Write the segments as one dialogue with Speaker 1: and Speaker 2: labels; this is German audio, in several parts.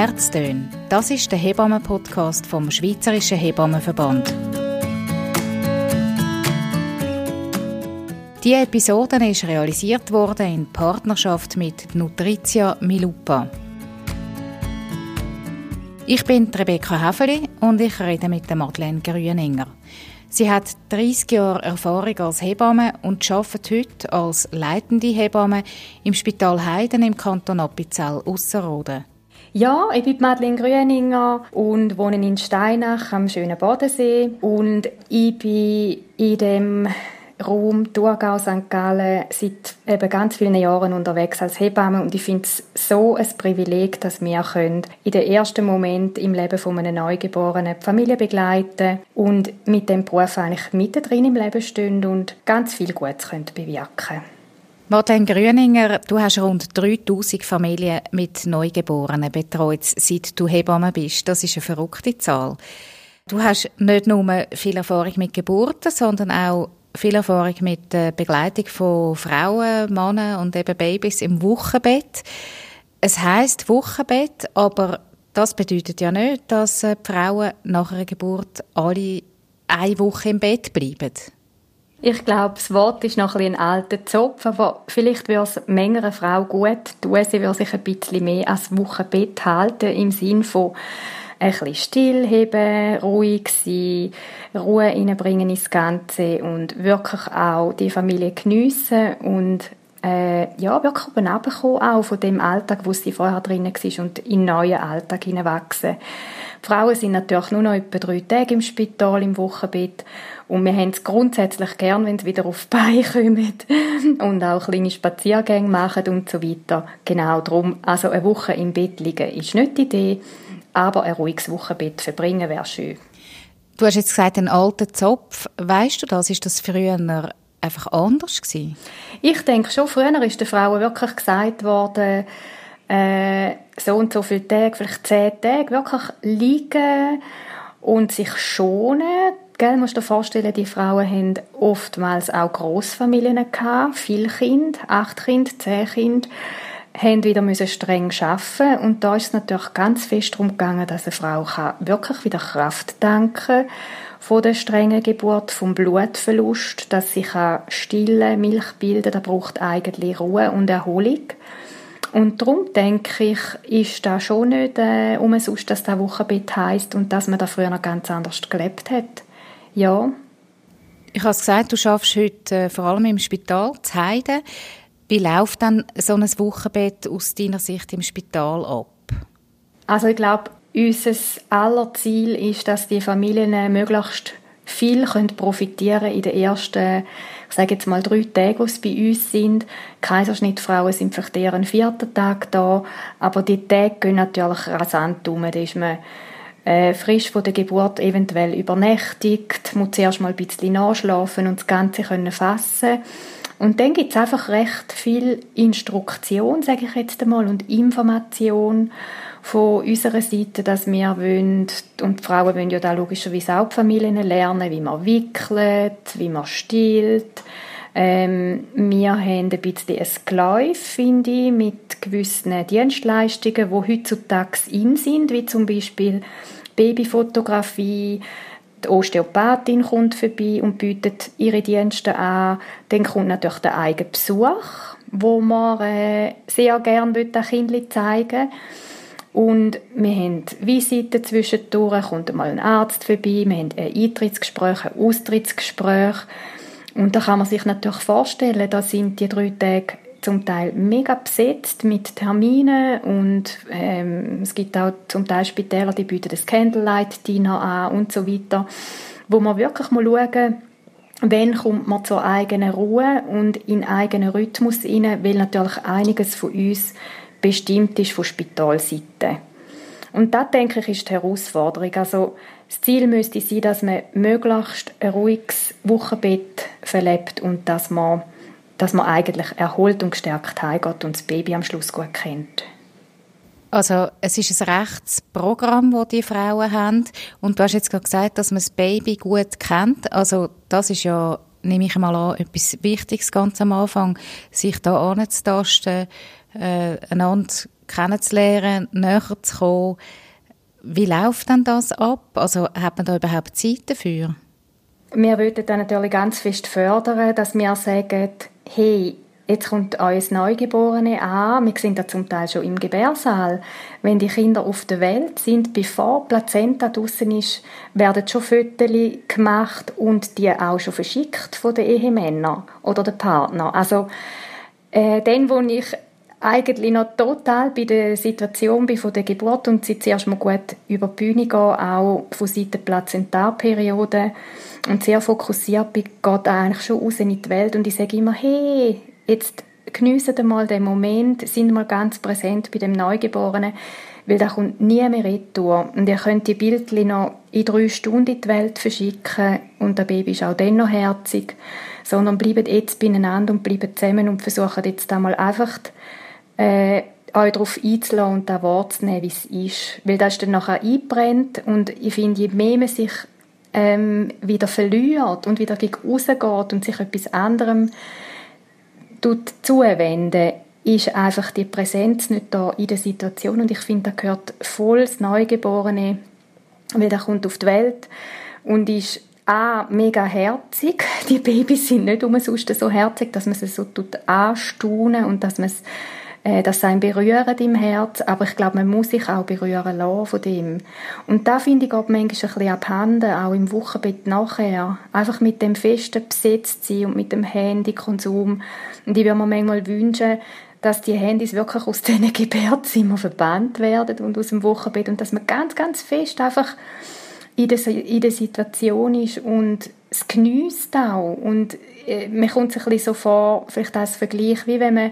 Speaker 1: Herztön. Das ist der Hebammen-Podcast vom Schweizerischen Hebammenverband. Die Episode ist realisiert worden in Partnerschaft mit Nutritia Milupa. Ich bin Rebecca Häfeli und ich rede mit Madeleine Grüninger. Sie hat 30 Jahre Erfahrung als Hebamme und arbeitet heute als leitende Hebamme im Spital Heiden im Kanton Appenzell Ausserrhoden.
Speaker 2: Ja, ich bin Madeleine Grüninger und wohne in Steinach am schönen Bodensee und ich bin in dem Raum Thurgau, St. Gallen seit eben ganz vielen Jahren unterwegs als Hebamme und ich finde es so ein Privileg, dass wir können in den ersten Moment im Leben von einem Neugeborenen die Familie begleiten und mit dem Beruf eigentlich mittendrin im Leben stehen und ganz viel Gutes können bewirken
Speaker 1: Martin Grüninger, du hast rund 3000 Familien mit Neugeborenen betreut, seit du Hebamme bist. Das ist eine verrückte Zahl. Du hast nicht nur viel Erfahrung mit Geburten, sondern auch viel Erfahrung mit der Begleitung von Frauen, Männern und eben Babys im Wochenbett. Es heißt Wochenbett, aber das bedeutet ja nicht, dass die Frauen nach einer Geburt alle eine Woche im Bett bleiben.
Speaker 2: Ich glaube, das Wort ist noch ein, ein alter Zopf, aber vielleicht würde es meiner Frau gut tun, sie würde sich ein bisschen mehr als Wochenbett halten, im Sinn von ein bisschen stillheben, ruhig sein, Ruhe reinbringen ins Ganze und wirklich auch die Familie geniessen und äh, ja, wirklich oben runterkommen, auch von dem Alltag, wo sie vorher drin war und in einen neuen Alltag hineinwachsen. Frauen sind natürlich nur noch etwa drei Tage im Spital, im Wochenbett und wir haben es grundsätzlich gern, wenn sie wieder auf die Beine kommen und auch kleine Spaziergänge machen und so weiter. Genau darum, also eine Woche im Bett liegen ist nicht die Idee, aber ein ruhiges Wochenbett verbringen wäre schön.
Speaker 1: Du hast jetzt gesagt, ein alter Zopf. Weißt du das? Ist das früher einfach anders gewesen?
Speaker 2: Ich denke schon, früher ist den Frauen wirklich gesagt worden, äh, so und so viele Tage, vielleicht zehn Tage, wirklich liegen und sich schonen. Gell, musst dir vorstellen, die Frauen haben oftmals auch Großfamilien gehabt, viele Kinder, acht Kinder, zehn Kinder haben wieder müssen streng arbeiten und da ist es natürlich ganz fest darum gegangen, dass eine Frau wirklich wieder Kraft danken von der strengen Geburt, vom Blutverlust, dass sie kann stille Milch bilden, da braucht eigentlich Ruhe und Erholung. Und darum denke ich, ist da schon nicht äh, umsonst, dass das Wochenbett heisst und dass man da früher noch ganz anders gelebt hat. Ja.
Speaker 1: Ich habe gesagt, du schaffst heute äh, vor allem im Spital zu Heiden. Wie läuft dann so ein Wochenbett aus deiner Sicht im Spital ab?
Speaker 2: Also ich glaube, unser aller Ziel ist, dass die Familien möglichst viel können profitieren in den ersten, ich sage jetzt mal drei Tagen, die bei uns sind. Kaiserschnittfrauen sind vielleicht eher einen vierten Tag da, aber die Tage gehen natürlich rasant um. Da ist man äh, frisch von der Geburt eventuell übernächtigt, muss zuerst mal ein bisschen nachschlafen und das Ganze können fassen und dann gibt es einfach recht viel Instruktion, sage ich jetzt einmal, und Information von unserer Seite, dass wir wollen, und die Frauen wollen ja da logischerweise auch die Familien lernen, wie man wickelt, wie man stillt. Ähm, wir haben ein bisschen ein Gläuf, finde ich, mit gewissen Dienstleistungen, die heutzutage in sind, wie zum Beispiel Babyfotografie, die Osteopathin kommt vorbei und bietet ihre Dienste an. Dann kommt natürlich der eigene Besuch, wo man äh, sehr gerne den Kindern zeigen und wir haben Visiten zwischendurch, kommt mal ein Arzt vorbei, wir haben ein Eintrittsgespräch, ein Austrittsgespräch. Und da kann man sich natürlich vorstellen, da sind die drei Tage zum Teil mega besetzt mit Terminen und ähm, es gibt auch zum Teil Spitäler, die bieten das Candlelight-Dinner an und so weiter, wo man wirklich mal schauen wann kommt man zur eigenen Ruhe und in eigenen Rhythmus rein, weil natürlich einiges von uns bestimmt ist von Spitalseite. Und das, denke ich, ist die Herausforderung. Also, das Ziel müsste sein, dass man möglichst ein ruhiges Wochenbett verlebt und dass man dass man eigentlich erholt und gestärkt heimgeht und das Baby am Schluss gut kennt.
Speaker 1: Also es ist ein Rechtsprogramm, das die Frauen haben. Und du hast jetzt gerade gesagt, dass man das Baby gut kennt. Also das ist ja, nehme ich mal an, etwas Wichtiges ganz am Anfang, sich da anzutasten, äh, einander kennenzulernen, näher zu kommen. Wie läuft denn das ab? Also hat man da überhaupt Zeit dafür?
Speaker 2: Wir würden dann natürlich ganz fest fördern, dass wir sagen, hey, Jetzt kommt euer Neugeborene an. Wir sind da zum Teil schon im Gebärsaal. Wenn die Kinder auf der Welt sind, bevor Plazenta draussen ist, werden schon Fotos gemacht und die auch schon verschickt von den Ehemännern oder den Partner. Also, äh, dann, wo ich eigentlich noch total bei der Situation bin von der Geburt und sie zuerst mal gut über die Bühne gehen, auch von Seiten der Plazentarperiode und sehr fokussiert bin, geht eigentlich schon raus in die Welt und ich sage immer, hey, Jetzt geniessen mal den Moment, sind mal ganz präsent bei dem Neugeborenen, weil da kommt nie mehr retour. Und ihr könnt die Bildchen noch in drei Stunden in die Welt verschicken und das Baby ist auch dann noch herzig. Sondern bleibt jetzt beieinander und bleibt zusammen und versucht jetzt einmal einfach äh, euch darauf einzulassen und das wahrzunehmen, wie es ist. Weil das dann nachher einbrennt und ich finde, je mehr man sich ähm, wieder verliert und wieder gegen rausgeht und sich etwas anderem zuwenden, ist einfach die Präsenz nicht da in der Situation und ich finde, da gehört voll das Neugeborene, weil der kommt auf die Welt und ist A, mega herzig. Die Babys sind nicht umsonst so herzig, dass man sie so anstaunen und dass man es äh, das sein berührt im Herz, aber ich glaube, man muss sich auch berühren lassen von dem. Und da finde ich auch manchmal ein bisschen abhanden, auch im Wochenbett nachher. Einfach mit dem festen Besetztsein und mit dem Handykonsum. Und ich würde mir manchmal wünschen, dass die Handys wirklich aus diesen Gebärzimmern verbannt werden und aus dem Wochenbett und dass man ganz, ganz fest einfach in der, Situation ist und es genießt auch. Und äh, mir kommt es ein bisschen so vor, vielleicht als Vergleich, wie wenn man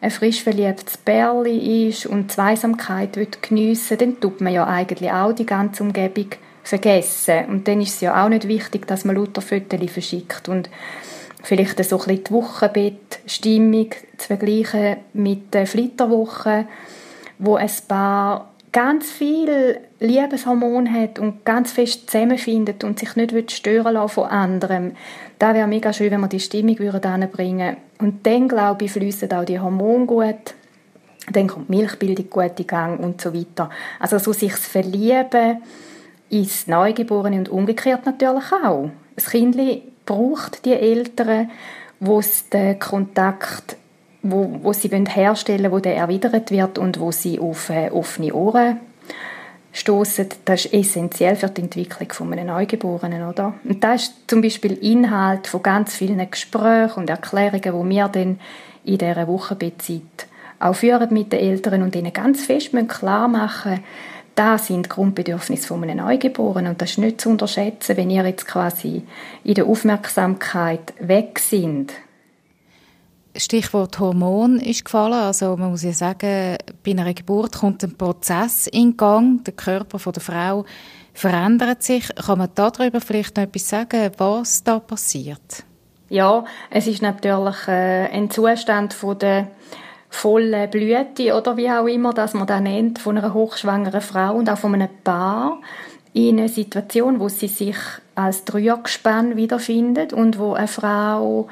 Speaker 2: ein frisch verliebtes Bärli ist und Zweisamkeit geniessen will, dann tut man ja eigentlich auch die ganze Umgebung vergessen. Und dann ist es ja auch nicht wichtig, dass man lauter Fotos verschickt. Und vielleicht so ein bisschen die Wochenbettstimmung zu vergleichen mit der Flitterwoche, wo ein Paar ganz viel Liebeshormon hat und ganz fest zusammenfindet und sich nicht stören lassen von anderem. Da wäre mega schön, wenn wir die Stimmung bringen würden. Und dann, glaube ich, fließen auch die Hormone gut. Dann kommt die Milchbildung gut in Gang und so weiter. Also so sich verlieben ins Neugeborene und umgekehrt natürlich auch. Das Kind braucht die Eltern, wo es den Kontakt wo, wo sie herstellen wollen, wo der erwidert wird und wo sie auf äh, offene Ohren stoßen. Das ist essentiell für die Entwicklung von einem Neugeborenen, oder? Und das ist zum Beispiel Inhalt von ganz vielen Gesprächen und Erklärungen, die wir dann in dieser Wochenbettzeit auch führen mit den Eltern und ihnen ganz fest klar machen das sind Grundbedürfnisse von einem Neugeborenen und das ist nicht zu unterschätzen, wenn ihr jetzt quasi in der Aufmerksamkeit weg sind
Speaker 1: Stichwort Hormon ist gefallen. Also man muss ja sagen, bei einer Geburt kommt ein Prozess in Gang. Der Körper der Frau verändert sich. Kann man darüber vielleicht noch etwas sagen, was da passiert?
Speaker 2: Ja, es ist natürlich äh, ein Zustand von der vollen Blüte oder wie auch immer, dass man das nennt, von einer hochschwangeren Frau und auch von einem Paar in einer Situation, wo sie sich als Dreiergespann wiederfindet und wo eine Frau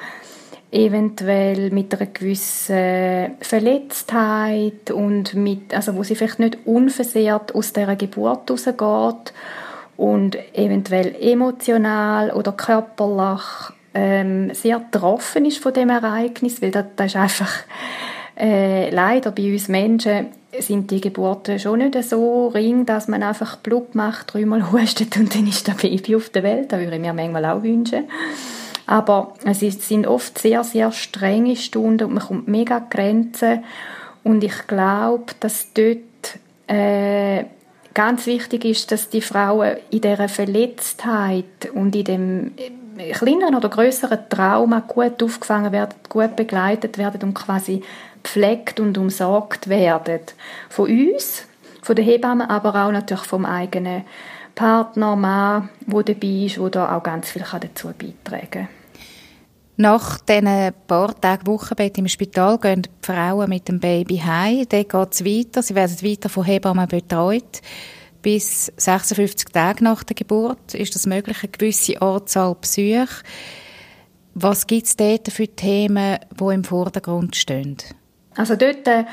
Speaker 2: eventuell mit einer gewissen Verletztheit und mit, also wo sie vielleicht nicht unversehrt aus dieser Geburt rausgeht und eventuell emotional oder körperlich ähm, sehr getroffen ist von dem Ereignis, weil das, das ist einfach äh, leider bei uns Menschen sind die Geburten schon nicht so ring, dass man einfach Blut macht, dreimal hustet und dann ist das Baby auf der Welt. Das würde ich mir manchmal auch wünschen. Aber es sind oft sehr, sehr strenge Stunden und man kommt mega Grenzen. Und ich glaube, dass dort äh, ganz wichtig ist, dass die Frauen in dieser Verletztheit und in dem äh, kleineren oder größeren Trauma gut aufgefangen werden, gut begleitet werden und quasi pflegt und umsorgt werden. Von uns, von den Hebammen, aber auch natürlich vom eigenen Partner, Mann, der dabei ist, der da auch ganz viel dazu beitragen kann.
Speaker 1: Nach diesen paar Tagen Wochenbett im Spital gehen die Frauen mit dem Baby heim. Dann geht es weiter. Sie werden weiter von Hebammen betreut. Bis 56 Tage nach der Geburt ist das möglich, eine gewisse Anzahl Besuche. Was gibt es dort für Themen, die im Vordergrund stehen?
Speaker 2: Also dort äh,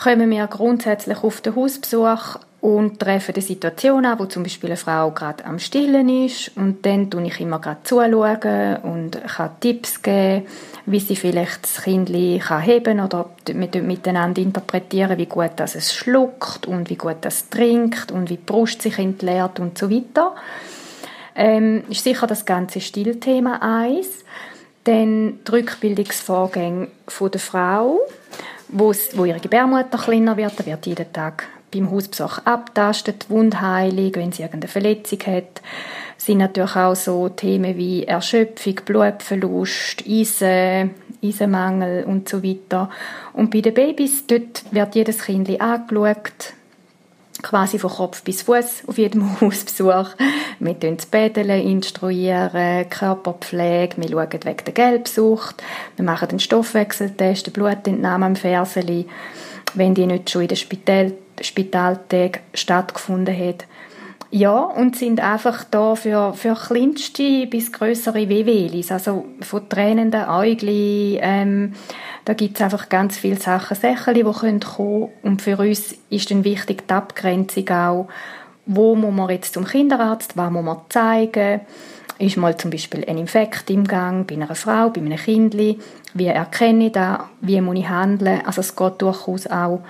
Speaker 2: kommen wir grundsätzlich auf den Hausbesuch und treffen die Situation an, wo zum Beispiel eine Frau gerade am Stillen ist und dann tue ich immer gerade zuschauen und kann Tipps geben, wie sie vielleicht das Kind kann heben oder mit, miteinander interpretieren, wie gut das es schluckt und wie gut das trinkt und wie die Brust sich entleert und so weiter. Ähm, ist sicher das ganze Stillthema eins. Dann die Rückbildungsvorgänge der Frau, wo ihre Gebärmutter kleiner wird, da wird jeden Tag beim Hausbesuch abtastet, Wundheilung, wenn sie irgendeine Verletzung hat. Es sind natürlich auch so Themen wie Erschöpfung, Blutverlust, Eisen, Eisenmangel und so weiter. Und bei den Babys, dort wird jedes Kind angeschaut, quasi von Kopf bis Fuß auf jedem Hausbesuch. Wir Bädeln instruieren, Körperpflege, wir schauen wegen der Gelbsucht, wir machen den Stoffwechseltest, den Blutentnahme am Ferseli, wenn die nicht schon in den Spital Spitaltag stattgefunden hat. Ja, und sind einfach da für, für kleinste bis größere Wehwehlis, also von tränenden Äugli, ähm, da gibt es einfach ganz viele Sachen, Sachen, die kommen. Können. Und für uns ist dann wichtig die Abgrenzung auch, wo muss man jetzt zum Kinderarzt, was muss man zeigen, ist mal zum Beispiel ein Infekt im Gang bei einer Frau, bei einem Kind, wie erkenne ich das, wie muss ich handeln, also es geht durchaus auch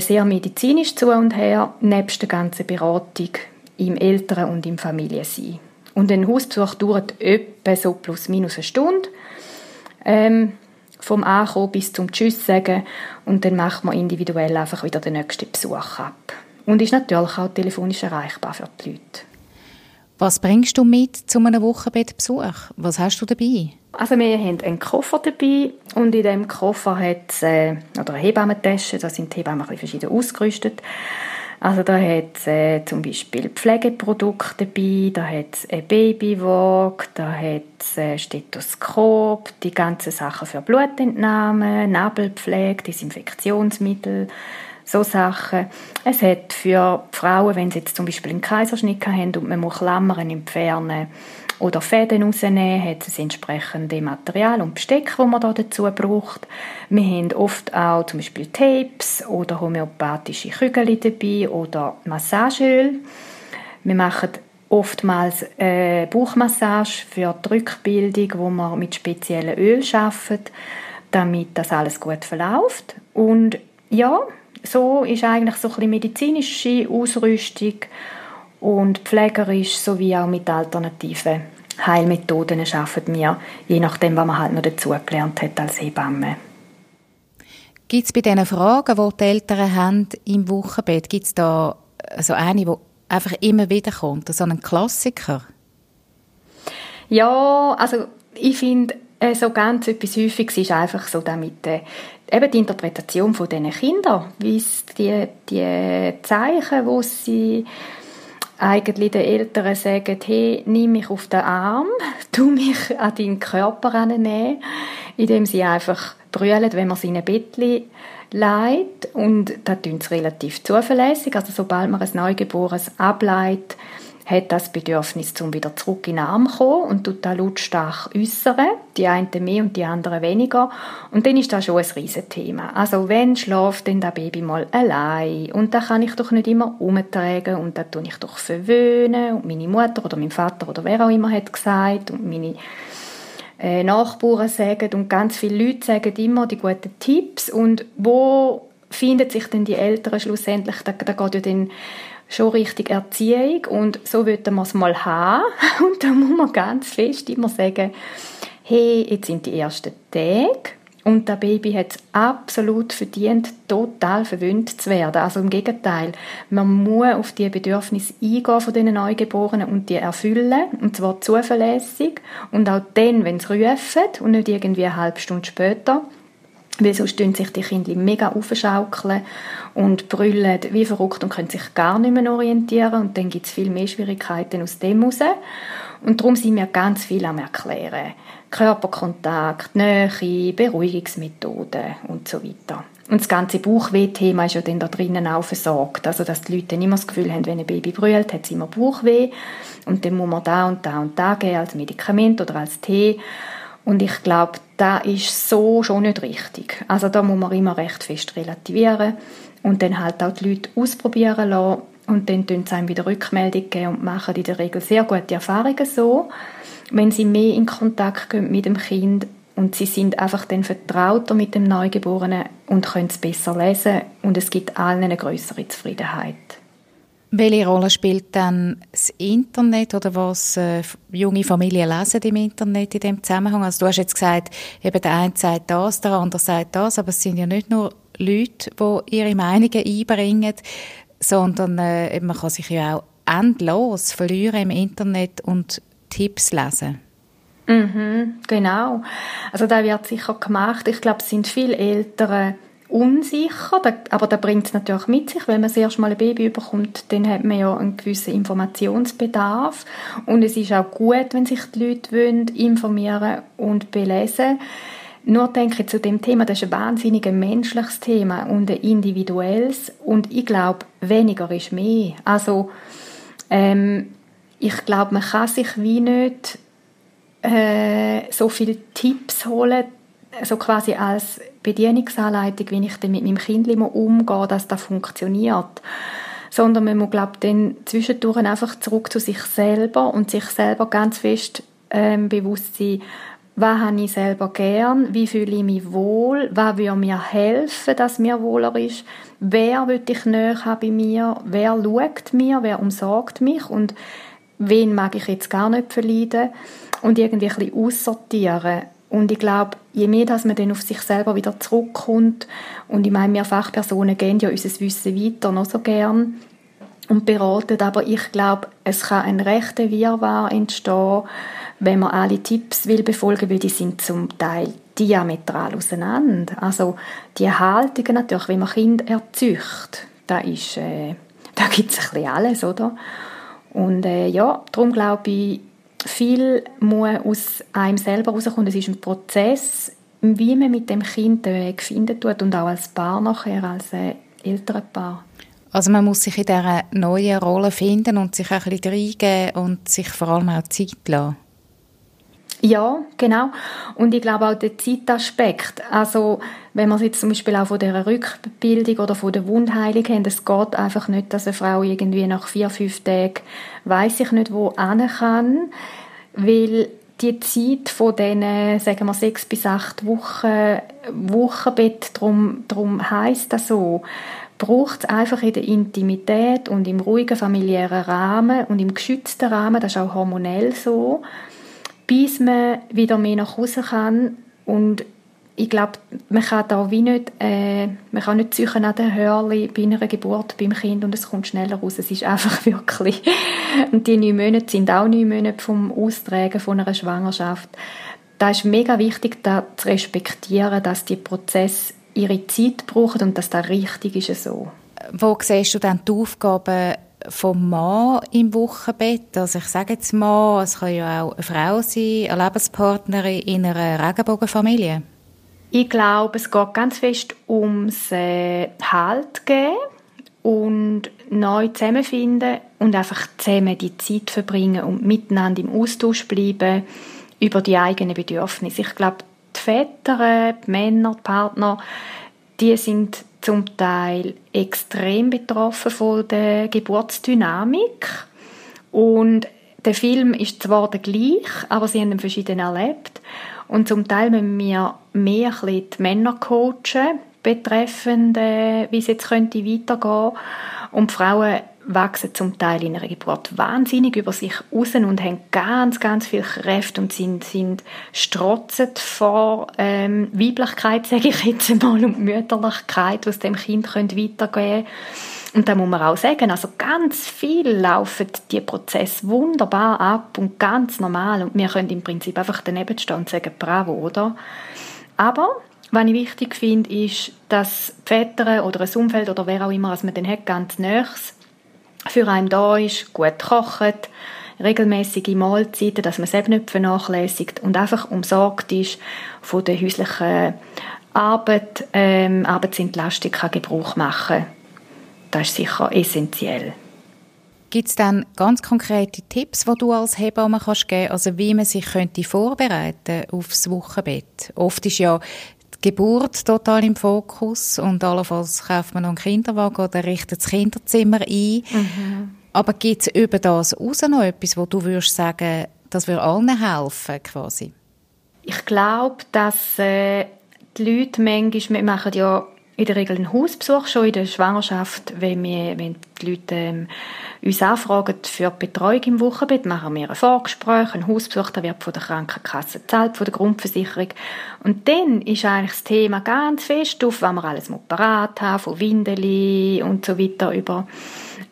Speaker 2: sehr medizinisch zu und her, nebst der ganzen Beratung im Eltern- und im Familiensein. Und ein Hausbesuch dauert etwa so plus minus eine Stunde. Ähm, vom Ankommen bis zum Tschüss sagen und dann macht man individuell einfach wieder den nächsten Besuch ab. Und ist natürlich auch telefonisch erreichbar für die Leute.
Speaker 1: Was bringst du mit zu einem Wochenbettbesuch? Was hast du dabei?
Speaker 2: Also wir haben einen Koffer dabei und in diesem Koffer hat es äh, oder eine Hebammentasche, da sind die Hebammen verschieden ausgerüstet. Also da hat es äh, zum Beispiel Pflegeprodukte dabei, da hat es ein Babywaage, da hat es ein Stethoskop, die ganzen Sachen für Blutentnahme, Nabelpflege, Desinfektionsmittel, so Sachen. Es hat für Frauen, wenn sie jetzt zum Beispiel einen Kaiserschnitt haben und man muss Klammern entfernen oder Fäden rausnehmen, hat es entsprechende Material und Besteck, das man da dazu braucht. Wir haben oft auch zum Beispiel Tapes oder homöopathische Kügel dabei oder Massageöl. Wir machen oftmals äh, Bauchmassage für die Rückbildung, wo man mit speziellen Öl schafft, damit das alles gut verläuft. Und ja, so ist eigentlich so ein bisschen medizinische Ausrüstung und pflegerisch sowie auch mit alternativen Heilmethoden arbeiten wir, je nachdem, was man halt noch dazugelernt hat als Hebamme.
Speaker 1: Gibt es bei diesen Fragen, die die Eltern haben im Wochenbett, gibt es da so eine, die einfach immer wieder kommt, so einen Klassiker?
Speaker 2: Ja, also ich finde, äh, so ganz etwas Häufiges ist einfach so damit äh, eben die Interpretation von diesen Kindern, wie die, die Zeichen, wo sie eigentlich den Eltern sagen, hey, nimm mich auf den Arm, tu mich an deinen Körper annehmen, indem sie einfach brüllen, wenn man sie in ein Bettchen legt. Und da tun sie relativ zuverlässig. Also sobald man ein Neugeborenes ableitet, hat das Bedürfnis, um wieder zurück in den Arm zu kommen und tut das lautstark äußern. Die einen mehr und die anderen weniger. Und dann ist das schon ein Riesenthema. Also wenn schläft denn das Baby mal allein? Und da kann ich doch nicht immer umtragen und da tue ich doch verwöhnen. Und meine Mutter oder mein Vater oder wer auch immer hat gesagt und meine äh, Nachbarn sagen und ganz viele Leute sagen immer die guten Tipps und wo finden sich denn die Eltern schlussendlich? Da, da geht ja dann schon richtig Erziehung und so würden wir es mal haben. Und da muss man ganz fest immer sagen, hey, jetzt sind die ersten Tage und das Baby hat es absolut verdient, total verwöhnt zu werden. Also im Gegenteil, man muss auf die Bedürfnisse eingehen von diesen Neugeborenen und die erfüllen, und zwar zuverlässig und auch dann, wenn sie rufen und nicht irgendwie eine halbe Stunde später. Weil sonst tun sich die Kinder mega aufschaukeln und brüllen wie verrückt und können sich gar nicht mehr orientieren. Und dann gibt es viel mehr Schwierigkeiten aus dem heraus. Und darum sind wir ganz viel am Erklären. Körperkontakt, Nähe, Beruhigungsmethoden und so weiter. Und das ganze Bauchweh-Thema ist ja dann da drinnen auch versorgt. Also, dass die Leute dann immer das Gefühl haben, wenn ein Baby brüllt, hat es immer Bauchweh. Und dann muss man da und da und da geben als Medikament oder als Tee. Und ich glaube, da ist so schon nicht richtig. Also da muss man immer recht fest relativieren und dann halt auch die Leute ausprobieren lassen und dann tun sie einem wieder Rückmeldung geben und machen in der Regel sehr gute Erfahrungen so. Wenn sie mehr in Kontakt gehen mit dem Kind und sie sind einfach dann vertrauter mit dem Neugeborenen und können es besser lesen und es gibt allen eine größere Zufriedenheit.
Speaker 1: Welche Rolle spielt dann das Internet oder was äh, junge Familien lesen im Internet in dem Zusammenhang? Also du hast jetzt gesagt, eben der eine sagt das, der andere sagt das, aber es sind ja nicht nur Leute, die ihre Meinungen einbringen, sondern äh, man kann sich ja auch endlos verlieren im Internet und Tipps lesen.
Speaker 2: Mhm, genau. Also da wird sicher gemacht. Ich glaube, es sind viele Eltern unsicher, aber da bringt es natürlich mit sich, wenn man das erste Mal ein Baby bekommt, dann hat man ja einen gewissen Informationsbedarf und es ist auch gut, wenn sich die Leute wollen, informieren und belesen nur denke ich zu dem Thema, das ist ein wahnsinnig menschliches Thema und ein individuelles und ich glaube, weniger ist mehr. Also ähm, ich glaube, man kann sich wie nicht äh, so viele Tipps holen, so quasi als Bedienungsanleitung, wie ich dann mit meinem Kind umgehe, dass das funktioniert. Sondern man muss, glaube dann zwischendurch einfach zurück zu sich selber und sich selber ganz fest ähm, bewusst sein, was habe ich selber gern, wie fühle ich mich wohl, was würde mir helfen, dass mir wohler ist, wer will ich näher haben bei mir, wer schaut mir, wer umsorgt mich? Und wen mag ich jetzt gar nicht verleiden? Und irgendwie ein bisschen aussortieren. Und ich glaube, je mehr dass man dann auf sich selber wieder zurückkommt, und ich meine, wir Fachpersonen gehen ja unser Wissen weiter noch so gern und beraten, aber ich glaube, es kann ein rechter Wirrwarr entstehen, wenn man alle Tipps will befolgen, weil die sind zum Teil diametral auseinander. Also die Haltungen natürlich, wie man Kind erzeugt, da ist, äh, da gibt es ein bisschen alles, oder? Und äh, ja, darum glaube ich, viel muss aus einem selber rauskommen. Es ist ein Prozess, wie man mit dem Kind Weg finden tut und auch als Paar nachher, als äh, ältere Paar.
Speaker 1: Also man muss sich in dieser neuen Rolle finden und sich ein bisschen reingeben und sich vor allem auch Zeit lassen.
Speaker 2: Ja, genau. Und ich glaube auch der Zeitaspekt. Also, wenn man jetzt zum Beispiel auch von der Rückbildung oder von der Wundheilung haben, es geht einfach nicht, dass eine Frau irgendwie nach vier, fünf Tagen weiß ich nicht wo hin kann, weil die Zeit von diesen, sagen wir, sechs bis acht Wochen Wochenbett, darum, darum heisst das so, braucht es einfach in der Intimität und im ruhigen familiären Rahmen und im geschützten Rahmen, das ist auch hormonell so, bis man wieder mehr nach Hause kann und ich glaube, man kann da wie nicht, äh, man kann nicht suchen an den Hörli bei einer Geburt beim Kind und es kommt schneller raus. Es ist einfach wirklich, und die neun Monate sind auch neun Monate vom Austragen von einer Schwangerschaft. Da ist mega wichtig, da zu respektieren, dass die Prozesse ihre Zeit brauchen und dass das richtig ist so.
Speaker 1: Wo siehst du dann die Aufgaben vom Mann im Wochenbett. Also ich sage jetzt mal, es kann ja auch eine Frau sein, eine Lebenspartnerin in einer Regenbogenfamilie.
Speaker 2: Ich glaube, es geht ganz fest ums äh, Halt geben und neu zusammenfinden und einfach zusammen die Zeit verbringen und miteinander im Austausch bleiben über die eigenen Bedürfnisse. Ich glaube, die Väter, die Männer, die Partner, die sind zum Teil extrem betroffen von der Geburtsdynamik. Und der Film ist zwar der gleich, aber sie haben ihn verschieden erlebt. Und zum Teil müssen wir mehr die Männer coachen betreffend, äh, wie es jetzt könnte weitergehen. Und die Frauen wachsen zum Teil in einer Geburt wahnsinnig über sich raus und haben ganz, ganz viel Kräfte und sind, sind strotzend vor ähm, Weiblichkeit, sage ich jetzt einmal, und Mütterlichkeit, was dem Kind weitergehen können. Und da muss man auch sagen, also ganz viel laufen die Prozesse wunderbar ab und ganz normal und wir können im Prinzip einfach daneben stehen und sagen, bravo, oder? Aber was ich wichtig finde, ist, dass die Väter oder ein Umfeld oder wer auch immer, was man dann hat, ganz nächst für einen da ist, gut kocht, regelmäßige Mahlzeiten, dass man es eben nicht vernachlässigt und einfach umsorgt ist von der häuslichen Arbeit, ähm, Arbeitsentlastung kann Gebrauch machen. Das ist sicher essentiell.
Speaker 1: Gibt es dann ganz konkrete Tipps, die du als Hebamme kannst geben also wie man sich könnte vorbereiten aufs Wochenbett? Oft ist ja Geburt total im Fokus und allenfalls kauft man noch einen Kinderwagen oder richtet das Kinderzimmer ein. Mhm. Aber gibt es über das hinaus noch etwas, wo du würdest sagen, das würde allen helfen quasi?
Speaker 2: Ich glaube, dass äh, die Leute manchmal, wir machen ja in der Regel einen Hausbesuch schon in der Schwangerschaft, wenn, wir, wenn die Leute ähm, uns anfragen für die Betreuung im Wochenbett, machen wir ein Vorgespräch, einen Hausbesuch, der wird von der Krankenkasse gezahlt, von der Grundversicherung. Und dann ist eigentlich das Thema ganz fest auf, was wir alles parat haben, von Windeli und so weiter über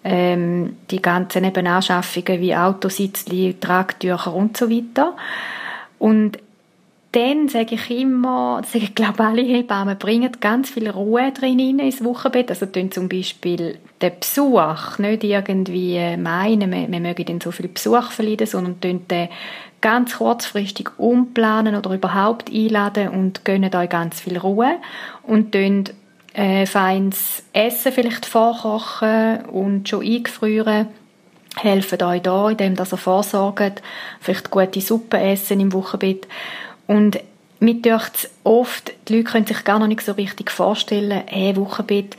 Speaker 2: ähm, die ganzen Nebenanschaffungen wie Autositzli, Tragtücher und so weiter. Und dann sage ich immer, sage ich glaube alle Hebammen, bringen ganz viel Ruhe drin ins Wochenbett. Also tun zum Beispiel den Besuch nicht irgendwie meinen, wir, wir mögen den so viel Besuch verleiden, sondern tun den ganz kurzfristig umplanen oder überhaupt einladen und gönnen euch ganz viel Ruhe. Und tun äh, feines Essen vielleicht vorkochen und schon eingefrieren. Helfen euch da, indem ihr vorsorgt, vielleicht gute Suppe essen im Wochenbett und mir dürft oft, die Leute können sich gar noch nicht so richtig vorstellen, hey, Wochenbett,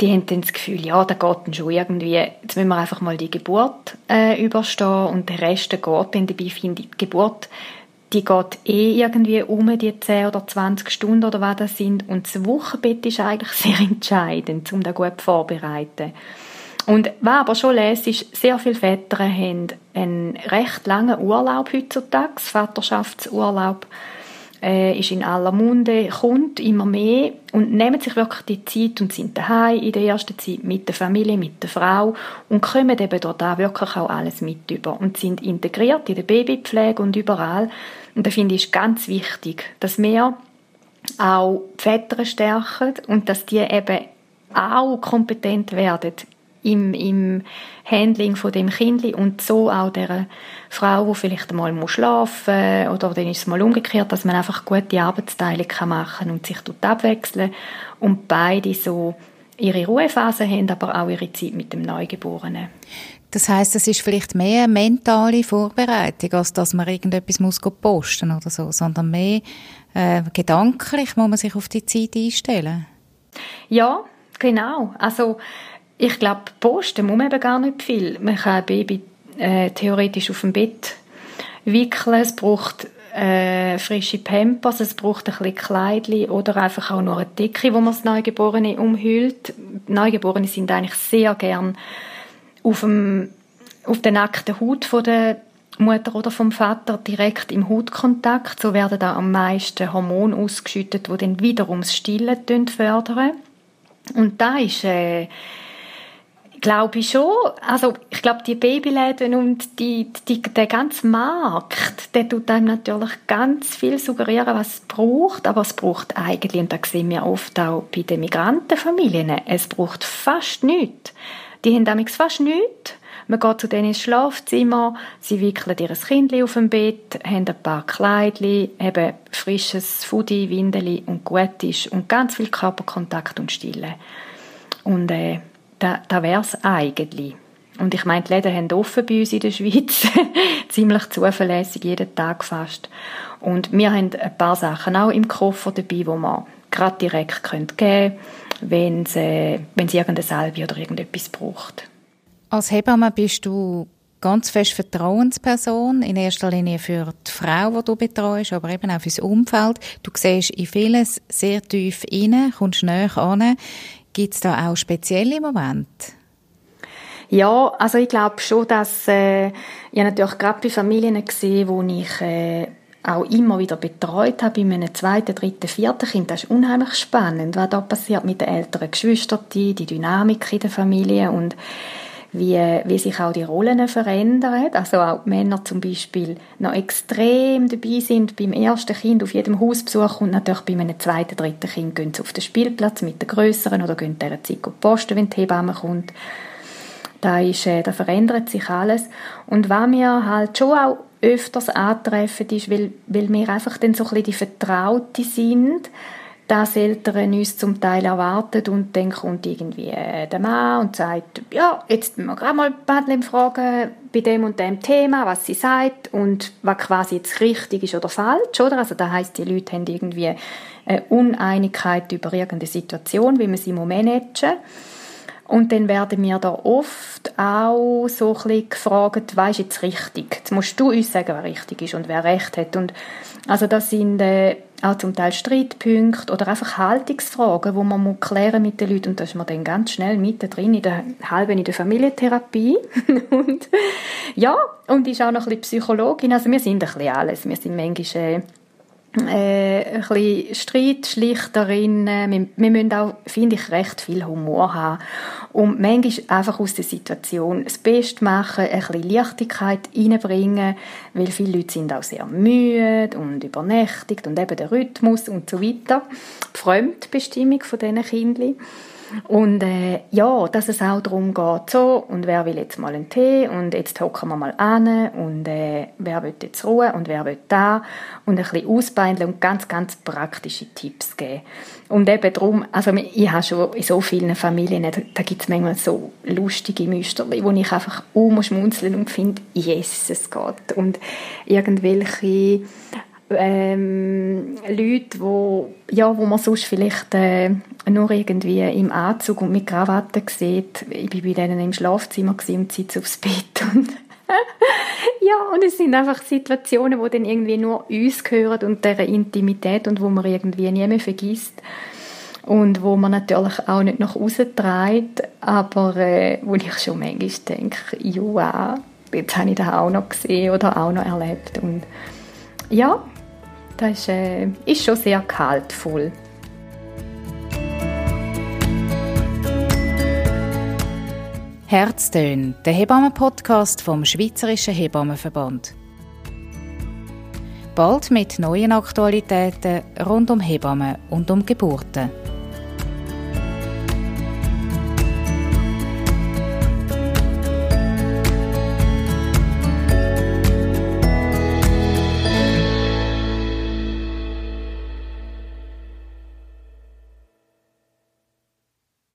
Speaker 2: die haben dann das Gefühl, ja, da geht dann schon irgendwie, jetzt müssen wir einfach mal die Geburt äh, überstehen und der Rest geht dann dabei, finde ich, die Geburt, die geht eh irgendwie um die 10 oder 20 Stunden oder was das sind und das Wochenbett ist eigentlich sehr entscheidend, um das gut vorzubereiten. Und was aber schon lese, ist, sehr viele Väter haben einen recht langen Urlaub heutzutage, Vaterschaftsurlaub äh, ist in aller Munde, kommt immer mehr und nehmen sich wirklich die Zeit und sind daheim in der ersten Zeit mit der Familie, mit der Frau und kommen eben dort auch wirklich auch alles mit über und sind integriert in der Babypflege und überall. Und da finde ich ganz wichtig, dass wir auch die Väter stärken und dass die eben auch kompetent werden im, im Handling von dem Kind und so auch der Frau, die vielleicht mal schlafen muss, oder dann ist es mal umgekehrt, dass man einfach gute Arbeitsteilung machen kann und sich dort abwechseln und beide so ihre Ruhephase haben, aber auch ihre Zeit mit dem Neugeborenen.
Speaker 1: Das heißt, es ist vielleicht mehr eine mentale Vorbereitung, als dass man irgendetwas muss posten oder so, sondern mehr äh, gedanklich muss man sich auf die Zeit einstellen.
Speaker 2: Ja, genau. Also ich glaube, posten muss man eben gar nicht viel. Man kann ein Baby äh, theoretisch auf dem Bett wickeln. Es braucht äh, frische Pampers, es braucht ein bisschen Kleidchen oder einfach auch nur eine Decke, wo man das Neugeborene umhüllt. Neugeborene sind eigentlich sehr gern auf, dem, auf der nackten Haut von der Mutter oder vom Vater direkt im Hautkontakt. So werden da am meisten Hormone ausgeschüttet, die dann wiederum das Stillen fördern. Und da ist äh, Glaube ich schon. Also ich glaube, die Babyläden und die, die, der ganze Markt, der tut einem natürlich ganz viel suggerieren, was es braucht, aber es braucht eigentlich, und das sehen wir oft auch bei den Migrantenfamilien, es braucht fast nichts. Die haben damals fast nichts. Man geht zu denen ins Schlafzimmer, sie wickeln ihr Kind auf dem Bett, haben ein paar Kleidchen, haben frisches Fudi, Windeli und gut ist und ganz viel Körperkontakt und Stille. Und äh, da, da wäre es eigentlich. Und ich meine, die Läden haben offen bei uns in der Schweiz, ziemlich zuverlässig, jeden Tag fast. Und wir haben ein paar Sachen auch im Koffer dabei, wo man gerade direkt geben können, wenn sie, wenn sie irgendeine Salbe oder irgendetwas braucht.
Speaker 1: Als Hebamme bist du ganz fest Vertrauensperson, in erster Linie für die Frau, die du betreust, aber eben auch für das Umfeld. Du siehst in vieles sehr tief rein, kommst näher an. Gibt es da auch spezielle Momente?
Speaker 2: Ja, also ich glaube schon, dass äh, ich natürlich gerade bei Familien gesehen, wo ich äh, auch immer wieder betreut habe, bei meinem zweiten, dritten, vierten Kind. Das ist unheimlich spannend, was da passiert mit den älteren Geschwistern, die Dynamik in der Familie und wie, wie sich auch die Rollen verändern. Also auch Männer zum Beispiel noch extrem dabei sind beim ersten Kind auf jedem Hausbesuch und natürlich bei einem zweiten, dritten Kind gehen sie auf den Spielplatz mit den Größeren oder gehen dieser Zeit posten, wenn die Hebamme kommt. Da, ist, äh, da verändert sich alles. Und was mir halt schon auch öfters antreffen ist, weil, weil wir einfach dann so ein bisschen die Vertraute sind, das Eltern uns zum Teil erwarten und dann kommt irgendwie äh, der Mann und sagt, ja, jetzt müssen wir gerade mal Madeleine fragen, bei dem und dem Thema, was sie sagt und was quasi jetzt richtig ist oder falsch, oder? Also das heißt, die Leute haben irgendwie eine Uneinigkeit über irgendeine Situation, wie man sie managen. Und dann werden wir da oft auch so ein bisschen gefragt, was ist jetzt richtig? Jetzt musst du uns sagen, was richtig ist und wer recht hat. Und also das sind äh, auch zum Teil Streitpunkte oder einfach Haltungsfragen, wo man klären mit den Leuten. Und da ist man dann ganz schnell mittendrin in der halben in der Familientherapie. Und ja und ist auch noch ein bisschen Psychologin, also wir sind ein bisschen alles, wir sind manchmal äh, äh, ein bisschen Streitschlichterinnen. Wir, wir müssen auch, finde ich, recht viel Humor haben. Und manchmal einfach aus der Situation das Beste machen, ein bisschen Leichtigkeit reinbringen, weil viele Leute sind auch sehr müde und übernächtigt und eben der Rhythmus und so weiter. Die Fremdbestimmung von diesen Kindern. Und äh, ja, dass es auch darum geht, so, und wer will jetzt mal einen Tee, und jetzt hocken wir mal an, und äh, wer will jetzt Ruhe, und wer will da, und ein bisschen ausbeindeln und ganz, ganz praktische Tipps geben. Und eben darum, also ich habe schon in so vielen Familien, da, gibt es manchmal so lustige Muster, wo ich einfach umschmunzeln und finde, yes, es geht. Und irgendwelche ähm, Leute, wo, ja, wo man sonst vielleicht äh, nur irgendwie im Anzug und mit Krawatte sieht. Ich war bei denen im Schlafzimmer und sitze aufs Bett und ja, und es sind einfach Situationen, wo dann irgendwie nur uns gehören und deren Intimität und wo man irgendwie nie mehr vergisst. Und wo man natürlich auch nicht nach außen trägt, aber äh, wo ich schon manchmal denke, ja, jetzt habe ich das auch noch gesehen oder auch noch erlebt. Und ja, das ist, äh, ist schon sehr kaltvoll.
Speaker 1: Herztön, der Hebammen-Podcast vom Schweizerischen Hebammenverband. Bald mit neuen Aktualitäten rund um Hebammen und um Geburten.